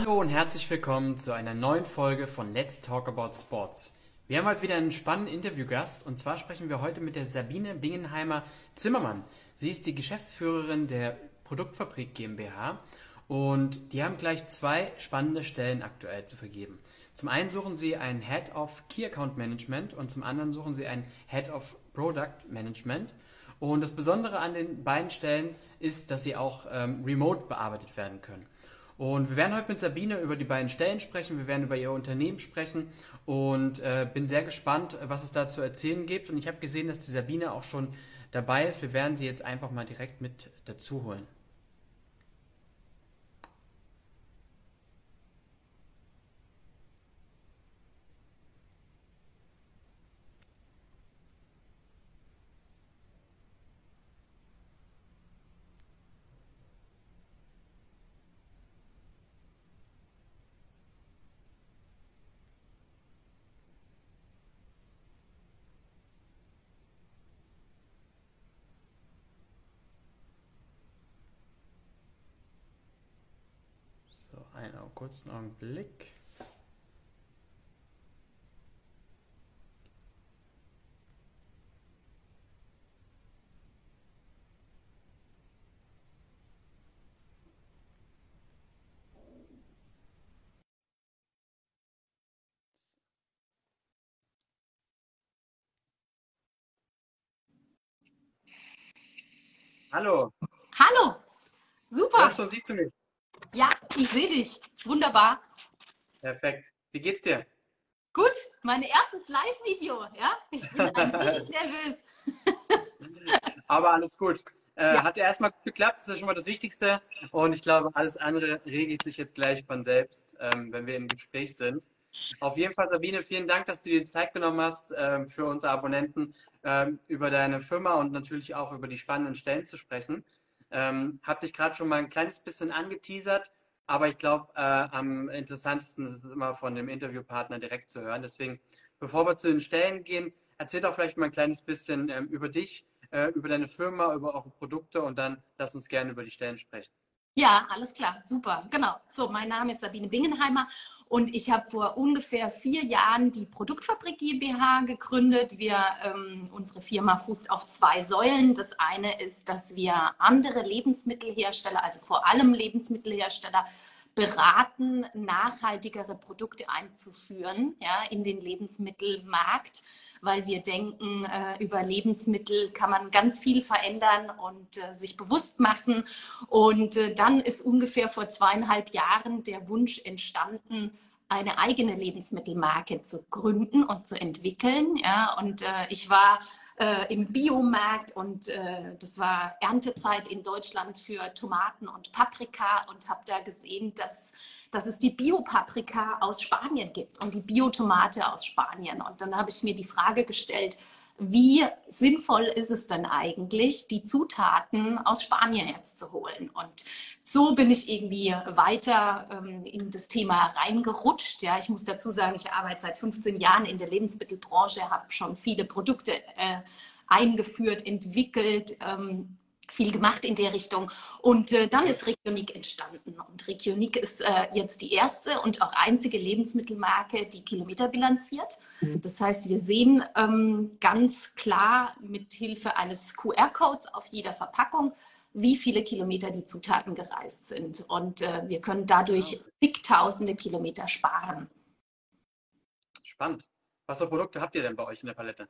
Hallo und herzlich willkommen zu einer neuen Folge von Let's Talk About Sports. Wir haben heute wieder einen spannenden Interviewgast und zwar sprechen wir heute mit der Sabine Bingenheimer Zimmermann. Sie ist die Geschäftsführerin der Produktfabrik GmbH und die haben gleich zwei spannende Stellen aktuell zu vergeben. Zum einen suchen sie einen Head of Key Account Management und zum anderen suchen sie einen Head of Product Management. Und das Besondere an den beiden Stellen ist, dass sie auch ähm, remote bearbeitet werden können. Und wir werden heute mit Sabine über die beiden Stellen sprechen, wir werden über ihr Unternehmen sprechen und äh, bin sehr gespannt, was es da zu erzählen gibt. Und ich habe gesehen, dass die Sabine auch schon dabei ist. Wir werden sie jetzt einfach mal direkt mit dazu holen. So, einen kurzen Augenblick. Hallo. Hallo. Super. So siehst du mich. Ja, ich sehe dich. Wunderbar. Perfekt. Wie geht's dir? Gut, mein erstes Live-Video. Ja, ich bin ein wenig nervös. Aber alles gut. Äh, Ja. Hat ja erstmal geklappt, das ist ja schon mal das Wichtigste. Und ich glaube, alles andere regelt sich jetzt gleich von selbst, ähm, wenn wir im Gespräch sind. Auf jeden Fall, Sabine, vielen Dank, dass du dir die Zeit genommen hast, ähm, für unsere Abonnenten ähm, über deine Firma und natürlich auch über die spannenden Stellen zu sprechen. Ähm, hab dich gerade schon mal ein kleines bisschen angeteasert, aber ich glaube, äh, am interessantesten ist es immer von dem Interviewpartner direkt zu hören. Deswegen, bevor wir zu den Stellen gehen, erzähl doch vielleicht mal ein kleines bisschen ähm, über dich, äh, über deine Firma, über eure Produkte und dann lass uns gerne über die Stellen sprechen. Ja, alles klar, super. Genau. So, mein Name ist Sabine Bingenheimer und ich habe vor ungefähr vier Jahren die Produktfabrik GmbH gegründet. Wir, ähm, unsere Firma fußt auf zwei Säulen. Das eine ist, dass wir andere Lebensmittelhersteller, also vor allem Lebensmittelhersteller, beraten, nachhaltigere Produkte einzuführen ja, in den Lebensmittelmarkt, weil wir denken, äh, über Lebensmittel kann man ganz viel verändern und äh, sich bewusst machen. Und äh, dann ist ungefähr vor zweieinhalb Jahren der Wunsch entstanden, eine eigene Lebensmittelmarke zu gründen und zu entwickeln. Ja, und äh, ich war äh, im Biomarkt und äh, das war Erntezeit in Deutschland für Tomaten und Paprika und habe da gesehen, dass, dass es die Biopaprika aus Spanien gibt und die Biotomate aus Spanien. Und dann habe ich mir die Frage gestellt, wie sinnvoll ist es denn eigentlich, die Zutaten aus Spanien jetzt zu holen? Und so bin ich irgendwie weiter ähm, in das Thema reingerutscht. Ja, ich muss dazu sagen, ich arbeite seit 15 Jahren in der Lebensmittelbranche, habe schon viele Produkte äh, eingeführt, entwickelt. Ähm, viel gemacht in der Richtung. Und äh, dann ist Regionik entstanden. Und Regionik ist äh, jetzt die erste und auch einzige Lebensmittelmarke, die Kilometer bilanziert. Das heißt, wir sehen ähm, ganz klar mit Hilfe eines QR-Codes auf jeder Verpackung, wie viele Kilometer die Zutaten gereist sind. Und äh, wir können dadurch zigtausende Kilometer sparen. Spannend. Was für Produkte habt ihr denn bei euch in der Palette?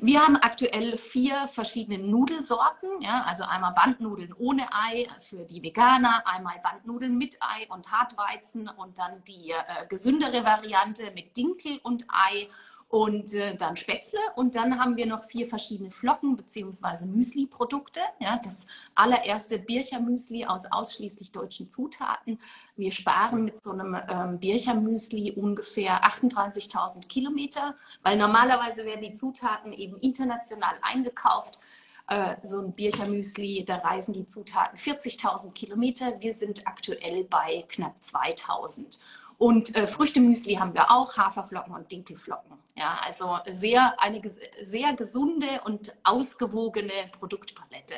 Wir haben aktuell vier verschiedene Nudelsorten, ja, also einmal Bandnudeln ohne Ei für die Veganer, einmal Bandnudeln mit Ei und Hartweizen und dann die äh, gesündere Variante mit Dinkel und Ei und äh, dann Spätzle und dann haben wir noch vier verschiedene Flocken bzw. Müsli-Produkte. Ja, das allererste Bircher-Müsli aus ausschließlich deutschen Zutaten. Wir sparen mit so einem ähm, Bircher-Müsli ungefähr 38.000 Kilometer, weil normalerweise werden die Zutaten eben international eingekauft. Äh, so ein Bircher-Müsli, da reisen die Zutaten 40.000 Kilometer. Wir sind aktuell bei knapp 2.000. Und äh, Früchtemüsli haben wir auch, Haferflocken und Dinkelflocken. Ja, also sehr, eine sehr gesunde und ausgewogene Produktpalette.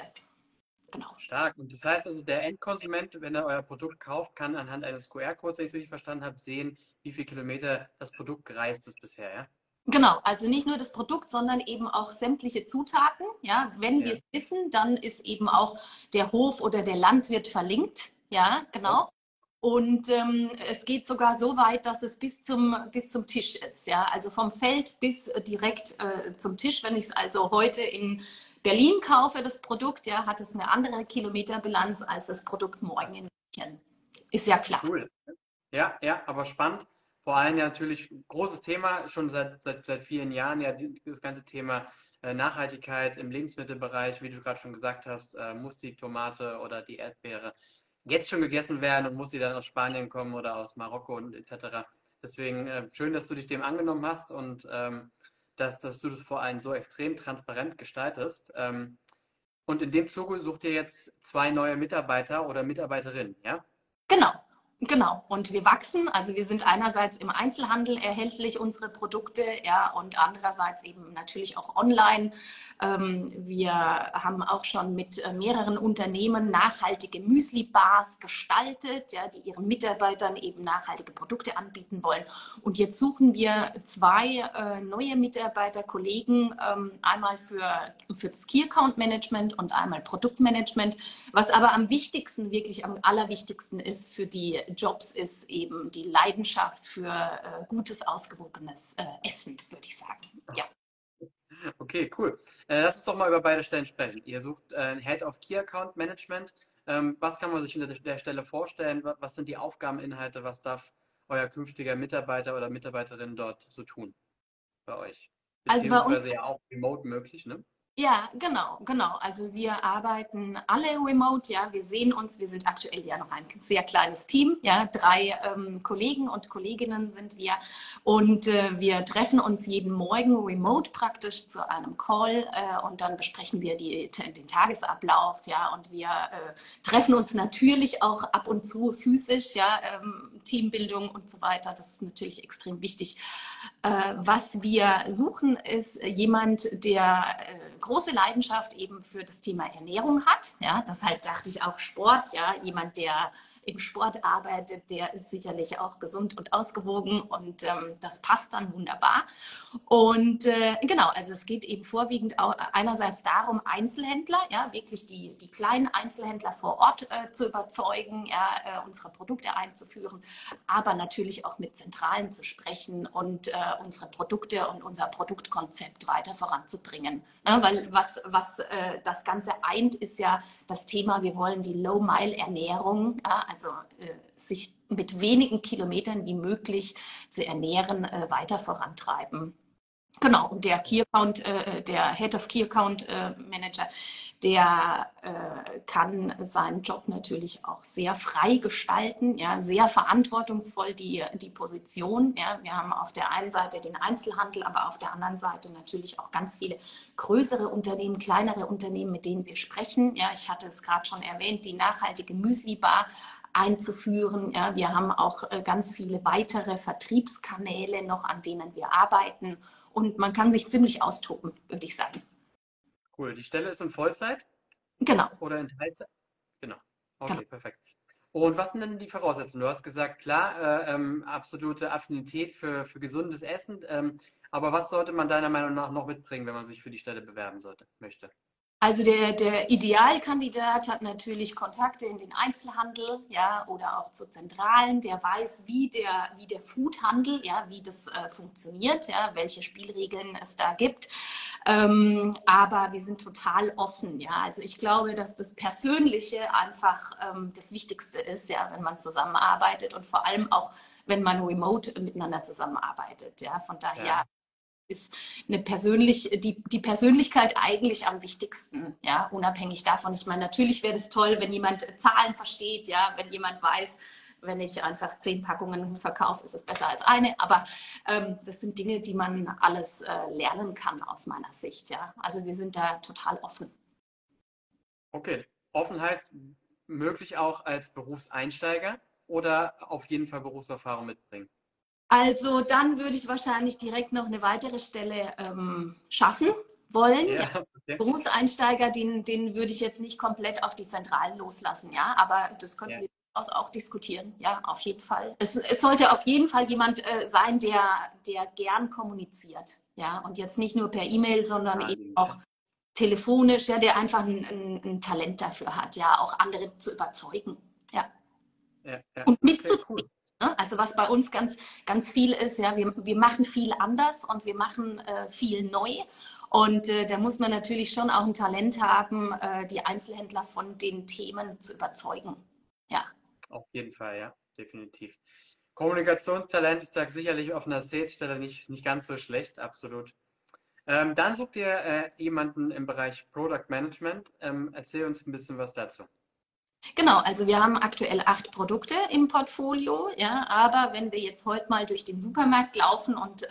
Genau. Stark. Und das heißt also, der Endkonsument, wenn er euer Produkt kauft, kann anhand eines QR-Codes, wenn ich es richtig verstanden habe, sehen, wie viele Kilometer das Produkt gereist ist bisher, ja? Genau, also nicht nur das Produkt, sondern eben auch sämtliche Zutaten. Ja, wenn Ja. wir es wissen, dann ist eben auch der Hof oder der Landwirt verlinkt. Ja, genau. Und ähm, es geht sogar so weit, dass es bis zum, bis zum Tisch ist. Ja, also vom Feld bis direkt äh, zum Tisch. Wenn ich es also heute in Berlin kaufe, das Produkt, ja, hat es eine andere Kilometerbilanz als das Produkt morgen in München. Ist ja klar. Cool. Ja, ja, aber spannend. Vor allem ja natürlich großes Thema, schon seit, seit, seit vielen Jahren, ja, das ganze Thema äh, Nachhaltigkeit im Lebensmittelbereich, wie du gerade schon gesagt hast, äh, muss die Tomate oder die Erdbeere jetzt schon gegessen werden und muss sie dann aus Spanien kommen oder aus Marokko und etc. Deswegen äh, schön, dass du dich dem angenommen hast und ähm, dass, dass du das vor allem so extrem transparent gestaltest. Ähm, und in dem Zuge sucht ihr jetzt zwei neue Mitarbeiter oder Mitarbeiterinnen, ja? Genau, genau. Und wir wachsen. Also wir sind einerseits im Einzelhandel erhältlich, unsere Produkte, ja, und andererseits eben natürlich auch online. Ähm, wir haben auch schon mit äh, mehreren Unternehmen nachhaltige Müsli-Bars gestaltet, ja, die ihren Mitarbeitern eben nachhaltige Produkte anbieten wollen. Und jetzt suchen wir zwei äh, neue Mitarbeiter, Kollegen, ähm, einmal für, für das Key Account Management und einmal Produktmanagement. Was aber am wichtigsten, wirklich am allerwichtigsten ist für die Jobs, ist eben die Leidenschaft für äh, gutes, ausgewogenes äh, Essen, würde ich sagen. Ja. Okay, cool. Äh, lass uns doch mal über beide Stellen sprechen. Ihr sucht äh, Head of Key Account Management. Ähm, was kann man sich unter der Stelle vorstellen? Wa- Was sind die Aufgabeninhalte? Was darf euer künftiger Mitarbeiter oder Mitarbeiterin dort so tun bei euch? Also bei uns- Beziehungsweise ja auch remote möglich, ne? Ja, genau, genau. Also wir arbeiten alle remote, ja. Wir sehen uns, wir sind aktuell ja noch ein sehr kleines Team, ja. Drei ähm, Kollegen und Kolleginnen sind wir. Und äh, wir treffen uns jeden Morgen remote praktisch zu einem Call äh, und dann besprechen wir die, den Tagesablauf, ja. Und wir äh, treffen uns natürlich auch ab und zu physisch, ja. Ähm, Teambildung und so weiter. Das ist natürlich extrem wichtig. Äh, was wir suchen, ist jemand, der äh, große Leidenschaft eben für das Thema Ernährung hat. Ja, deshalb dachte ich auch Sport. Ja, jemand, der im Sport arbeitet, der ist sicherlich auch gesund und ausgewogen und ähm, das passt dann wunderbar. Und äh, genau, also es geht eben vorwiegend einerseits darum, Einzelhändler, ja, wirklich die, die kleinen Einzelhändler vor Ort äh, zu überzeugen, ja, äh, unsere Produkte einzuführen, aber natürlich auch mit Zentralen zu sprechen und äh, unsere Produkte und unser Produktkonzept weiter voranzubringen. Ne, weil was, was äh, das Ganze eint, ist ja das Thema, wir wollen die Low-Mile-Ernährung, ja, also äh, sich mit wenigen Kilometern wie möglich zu ernähren, äh, weiter vorantreiben. Genau, und der Key Account, äh, der Head of Key Account äh, Manager, der äh, kann seinen Job natürlich auch sehr frei gestalten, ja, sehr verantwortungsvoll die, die Position. Ja. Wir haben auf der einen Seite den Einzelhandel, aber auf der anderen Seite natürlich auch ganz viele größere Unternehmen, kleinere Unternehmen, mit denen wir sprechen. Ja, ich hatte es gerade schon erwähnt, die nachhaltige Müsli-Bar einzuführen. Ja, wir haben auch äh, ganz viele weitere Vertriebskanäle noch, an denen wir arbeiten. Und man kann sich ziemlich austoben, würde ich sagen. Cool. Die Stelle ist in Vollzeit Genau. oder in Teilzeit? Genau. Okay, Genau. perfekt. Und was sind denn die Voraussetzungen? Du hast gesagt, klar, äh, ähm, absolute Affinität für, für gesundes Essen. Ähm, aber was sollte man deiner Meinung nach noch mitbringen, wenn man sich für die Stelle bewerben sollte, möchte? Also der, der Idealkandidat hat natürlich Kontakte in den Einzelhandel, ja, oder auch zu Zentralen. Der weiß, wie der, wie der Foodhandel, ja, wie das äh, funktioniert, ja, welche Spielregeln es da gibt. Ähm, aber wir sind total offen, ja. Also ich glaube, dass das Persönliche einfach ähm, das Wichtigste ist, ja, wenn man zusammenarbeitet und vor allem auch, wenn man remote miteinander zusammenarbeitet, ja. Von daher Ja. Ist eine persönlich, die, die Persönlichkeit eigentlich am wichtigsten, ja, unabhängig davon. Ich meine, natürlich wäre es toll, wenn jemand Zahlen versteht, ja, wenn jemand weiß, wenn ich einfach zehn Packungen verkaufe, ist es besser als eine. Aber ähm, das sind Dinge, die man alles äh, lernen kann aus meiner Sicht, ja. Also wir sind da total offen. Okay. Offen heißt möglich auch als Berufseinsteiger oder auf jeden Fall Berufserfahrung mitbringen? Also dann würde ich wahrscheinlich direkt noch eine weitere Stelle ähm, schaffen, wollen. Ja, okay. Berufseinsteiger, den, den würde ich jetzt nicht komplett auf die Zentralen loslassen, ja, aber das könnten ja. wir auch diskutieren, ja, auf jeden Fall. Es, es sollte auf jeden Fall jemand äh, sein, der, der gern kommuniziert, ja, und jetzt nicht nur per E-Mail, sondern ja, eben auch telefonisch, ja, der einfach ein, ein, ein, Talent dafür hat, ja, auch andere zu überzeugen, ja. Und mitzuziehen. Okay, cool. Ne? Also was bei uns ganz, ganz viel ist, ja, wir, wir machen viel anders und wir machen äh, viel neu. Und äh, da muss man natürlich schon auch ein Talent haben, äh, die Einzelhändler von den Themen zu überzeugen. Ja. Auf jeden Fall, ja, definitiv. Kommunikationstalent ist da sicherlich auf einer Sales-Stelle nicht, nicht ganz so schlecht, absolut. Ähm, dann sucht ihr äh, jemanden im Bereich Product Management. Ähm, erzähl uns ein bisschen was dazu. Genau, also wir haben aktuell acht Produkte im Portfolio, ja, aber wenn wir jetzt heute mal durch den Supermarkt laufen und äh,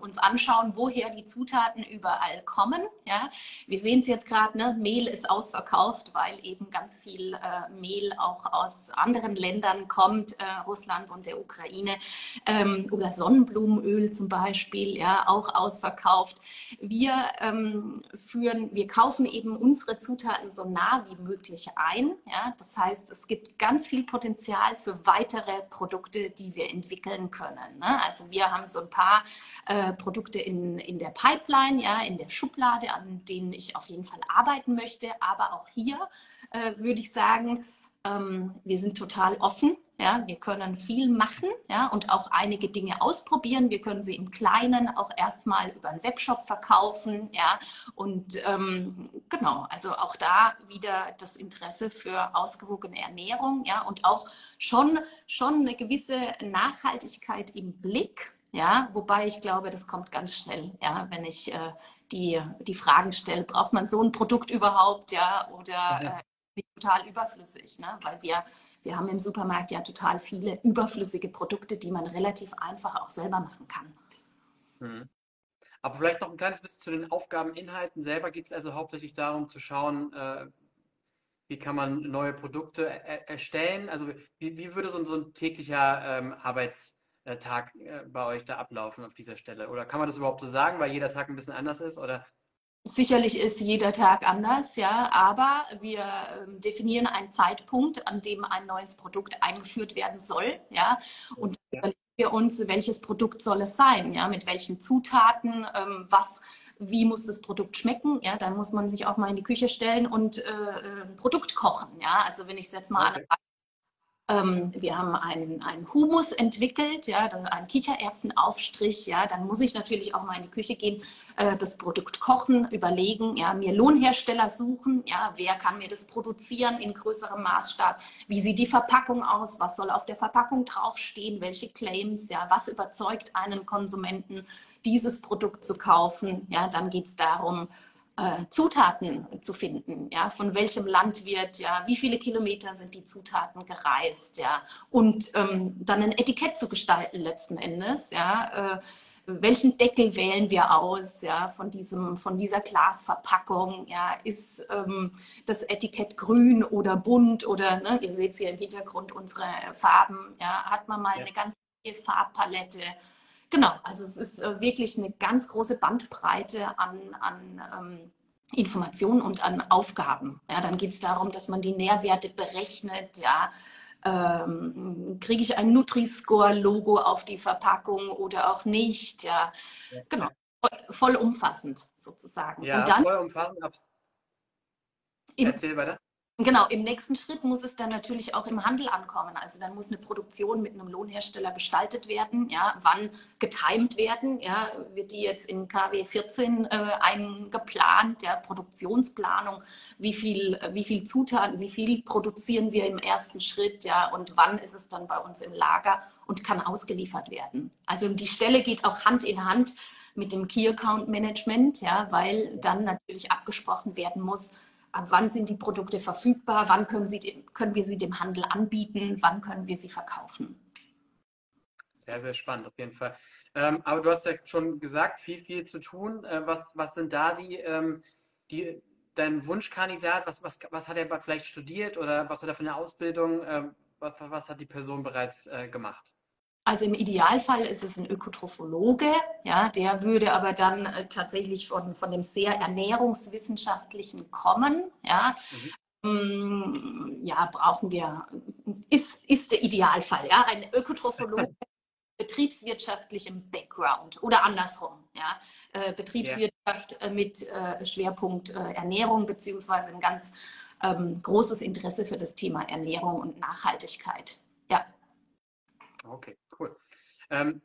uns anschauen, woher die Zutaten überall kommen, ja, wir sehen es jetzt gerade, ne, Mehl ist ausverkauft, weil eben ganz viel äh, Mehl auch aus anderen Ländern kommt, äh, Russland und der Ukraine, ähm, oder Sonnenblumenöl zum Beispiel, ja, auch ausverkauft. Wir ähm, führen, wir kaufen eben unsere Zutaten so nah wie möglich ein, ja, das heißt, es gibt ganz viel Potenzial für weitere Produkte, die wir entwickeln können. Ne? Also wir haben so ein paar äh, Produkte in, in der Pipeline, ja, in der Schublade, an denen ich auf jeden Fall arbeiten möchte. Aber auch hier äh, würde ich sagen, ähm, wir sind total offen. Ja, wir können viel machen ja, und auch einige Dinge ausprobieren. Wir können sie im Kleinen auch erstmal über einen Webshop verkaufen. Ja, und ähm, genau, also auch da wieder das Interesse für ausgewogene Ernährung ja, und auch schon, schon eine gewisse Nachhaltigkeit im Blick. Ja, wobei ich glaube, das kommt ganz schnell, ja, wenn ich äh, die, die Fragen stelle, braucht man so ein Produkt überhaupt, ja, oder äh, total überflüssig, ne? weil wir, wir haben im Supermarkt ja total viele überflüssige Produkte, die man relativ einfach auch selber machen kann. Mhm. Aber vielleicht noch ein kleines bisschen zu den Aufgabeninhalten selber. Geht es also hauptsächlich darum zu schauen, äh, wie kann man neue Produkte er erstellen? Also wie, wie würde so ein, so ein täglicher ähm, Arbeitstag äh, bei euch da ablaufen auf dieser Stelle? Oder kann man das überhaupt so sagen, weil jeder Tag ein bisschen anders ist? Oder Sicherlich ist jeder Tag anders, ja, aber wir ähm, definieren einen Zeitpunkt, an dem ein neues Produkt eingeführt werden soll, ja, und ja. überlegen wir uns, welches Produkt soll es sein, ja, mit welchen Zutaten, ähm, was, wie muss das Produkt schmecken, ja, dann muss man sich auch mal in die Küche stellen und äh, ein Produkt kochen, ja, also wenn ich es jetzt mal okay. an ähm, wir haben einen, einen Humus entwickelt, ja, einen Kichererbsenaufstrich. Ja, dann muss ich natürlich auch mal in die Küche gehen, äh, das Produkt kochen, überlegen, ja, mir Lohnhersteller suchen. Ja, wer kann mir das produzieren in größerem Maßstab? Wie sieht die Verpackung aus? Was soll auf der Verpackung draufstehen? Welche Claims? Ja, was überzeugt einen Konsumenten, dieses Produkt zu kaufen? Ja, dann geht es darum, äh, Zutaten zu finden, ja, von welchem Landwirt, ja, wie viele Kilometer sind die Zutaten gereist, ja, und ähm, dann ein Etikett zu gestalten letzten Endes, ja, äh, welchen Deckel wählen wir aus, ja, von diesem, von dieser Glasverpackung, ja, ist ähm, das Etikett grün oder bunt oder, ne, ihr seht hier im Hintergrund unsere Farben, ja, hat man mal ja. eine ganz Farbpalette, Genau, also es ist äh, wirklich eine ganz große Bandbreite an, an ähm, Informationen und an Aufgaben. Ja, dann geht es darum, dass man die Nährwerte berechnet. Ja, ähm, kriege ich ein Nutri-Score-Logo auf die Verpackung oder auch nicht? Ja, ja. genau, voll, umfassend sozusagen. Ja, und dann, voll umfassend. Erzähl weiter. Genau, im nächsten Schritt muss es dann natürlich auch im Handel ankommen. Also dann muss eine Produktion mit einem Lohnhersteller gestaltet werden. Ja, wann getimt werden? Ja, wird die jetzt in KW 14 äh, eingeplant, der Produktionsplanung? Wie viel, wie viel Zutaten, wie viel produzieren wir im ersten Schritt? Ja, und wann ist es dann bei uns im Lager und kann ausgeliefert werden? Also die Stelle geht auch Hand in Hand mit dem Key Account Management, ja, weil dann natürlich abgesprochen werden muss, ab wann sind die Produkte verfügbar, wann können, sie können wir sie dem Handel anbieten, wann können wir sie verkaufen. Sehr, sehr spannend auf jeden Fall. Ähm, aber du hast ja schon gesagt, viel, viel zu tun. Äh, was, was sind da die, ähm, die, dein Wunschkandidat? Was, was, was hat er vielleicht studiert oder was hat er für eine Ausbildung? Äh, was, was hat die Person bereits äh, gemacht? Also im Idealfall ist es ein Ökotrophologe, ja, der würde aber dann äh, tatsächlich von, von dem sehr ernährungswissenschaftlichen kommen, ja. Mhm. Mm, ja, brauchen wir, ist, ist der Idealfall, ja, ein Ökotrophologe betriebswirtschaftlichem Background oder andersrum, ja, äh, Betriebswirtschaft mit äh, Schwerpunkt äh, Ernährung beziehungsweise ein ganz ähm, großes Interesse für das Thema Ernährung und Nachhaltigkeit. Ja. Okay, cool. Ähm,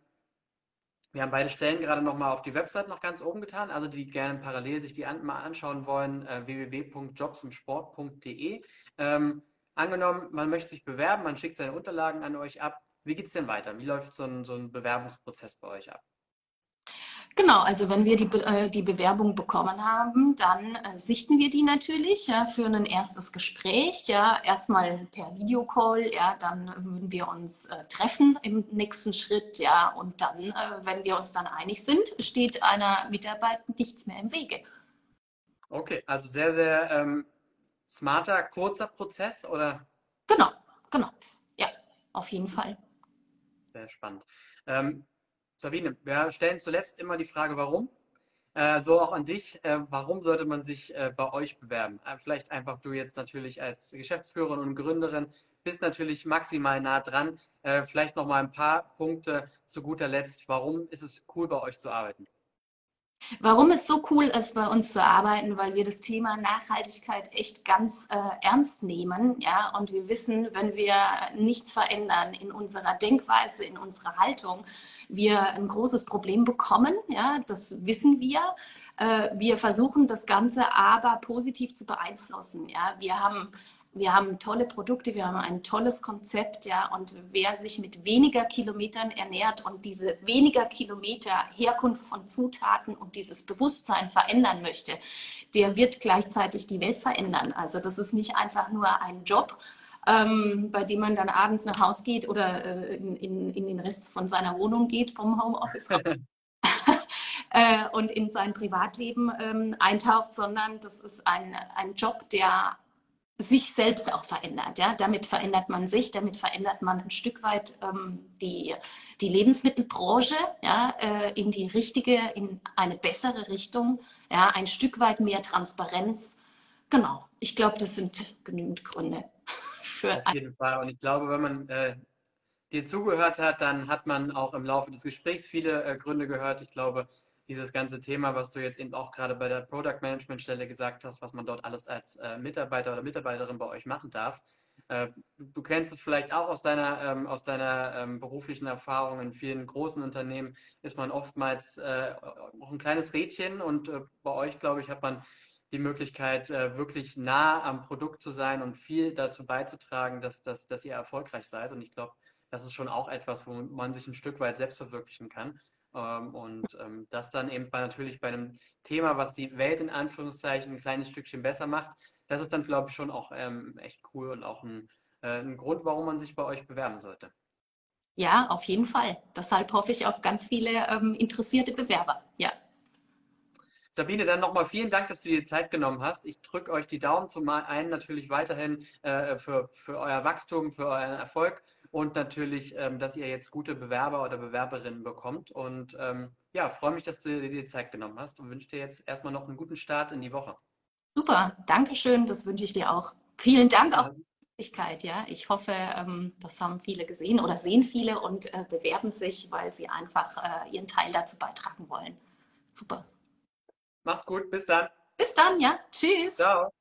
wir haben beide Stellen gerade nochmal auf die Website noch ganz oben getan. Also die gerne parallel sich die an, mal anschauen wollen, äh, www.jobsimsport.de. Ähm, angenommen, man möchte sich bewerben, man schickt seine Unterlagen an euch ab. Wie geht es denn weiter? Wie läuft so ein, so ein Bewerbungsprozess bei euch ab? Genau, also wenn wir die, äh, die Bewerbung bekommen haben, dann äh, sichten wir die natürlich ja, für ein erstes Gespräch. Ja, erstmal per Videocall, ja, dann würden wir uns äh, treffen im nächsten Schritt, ja, und dann, äh, wenn wir uns dann einig sind, steht einer Mitarbeit nichts mehr im Wege. Okay, also sehr, sehr ähm, smarter, kurzer Prozess, oder? Genau, genau. Ja, auf jeden Fall. Sehr spannend. Ähm, Sabine, wir stellen zuletzt immer die Frage, warum? Äh, so auch an dich. Äh, warum sollte man sich äh, bei euch bewerben? Vielleicht einfach du jetzt natürlich als Geschäftsführerin und Gründerin bist natürlich maximal nah dran. Vielleicht noch mal ein paar Punkte zu guter Letzt. Warum ist es cool, bei euch zu arbeiten? Warum es so cool ist, bei uns zu arbeiten, weil wir das Thema Nachhaltigkeit echt ganz äh, ernst nehmen, ja, und wir wissen, wenn wir nichts verändern in unserer Denkweise, in unserer Haltung, wir ein großes Problem bekommen, ja, das wissen wir. Äh, wir versuchen das Ganze aber positiv zu beeinflussen, ja. Wir haben wir haben tolle Produkte, wir haben ein tolles Konzept, ja, und wer sich mit weniger Kilometern ernährt und diese weniger Kilometer Herkunft von Zutaten und dieses Bewusstsein verändern möchte, der wird gleichzeitig die Welt verändern. Also das ist nicht einfach nur ein Job, ähm, bei dem man dann abends nach Hause geht oder äh, in, in, in, den Rest von seiner Wohnung geht vom Homeoffice. äh, und in sein Privatleben ähm, eintaucht, sondern das ist ein, ein Job, der sich selbst auch verändert. Ja? Damit verändert man sich, damit verändert man ein Stück weit ähm, die, die Lebensmittelbranche ja, äh, in die richtige, in eine bessere Richtung, ja? ein Stück weit mehr Transparenz. Genau, ich glaube, das sind genügend Gründe. Für Auf jeden Fall. Und ich glaube, wenn man äh, dir zugehört hat, dann hat man auch im Laufe des Gesprächs viele äh, Gründe gehört. Ich glaube, dieses ganze Thema, was du jetzt eben auch gerade bei der Product Management Stelle gesagt hast, was man dort alles als äh, Mitarbeiter oder Mitarbeiterin bei euch machen darf. Äh, du kennst es vielleicht auch aus deiner, ähm, aus deiner ähm, beruflichen Erfahrung. In vielen großen Unternehmen ist man oftmals äh, auch ein kleines Rädchen und äh, bei euch, glaube ich, hat man die Möglichkeit, äh, wirklich nah am Produkt zu sein und viel dazu beizutragen, dass, dass, dass ihr erfolgreich seid. Und ich glaube, das ist schon auch etwas, wo man sich ein Stück weit selbst verwirklichen kann. Ähm, und ähm, das dann eben bei, natürlich bei einem Thema, was die Welt in Anführungszeichen ein kleines Stückchen besser macht, das ist dann, glaube ich, schon auch ähm, echt cool und auch ein, äh, ein Grund, warum man sich bei euch bewerben sollte. Ja, auf jeden Fall. Deshalb hoffe ich auf ganz viele ähm, interessierte Bewerber. Ja. Sabine, dann nochmal vielen Dank, dass du dir Zeit genommen hast. Ich drücke euch die Daumen zum einen natürlich weiterhin äh, für, für euer Wachstum, für euren Erfolg und natürlich, ähm, dass ihr jetzt gute Bewerber oder Bewerberinnen bekommt. Und ähm, ja, freue mich, dass du dir die Zeit genommen hast und wünsche dir jetzt erstmal noch einen guten Start in die Woche. Super, danke schön, das wünsche ich dir auch. Vielen Dank auch für die Möglichkeit. Ja, ich hoffe, ähm, das haben viele gesehen oder sehen viele und äh, bewerben sich, weil sie einfach äh, ihren Teil dazu beitragen wollen. Super. Mach's gut, bis dann. Bis dann, ja. Tschüss. Ciao.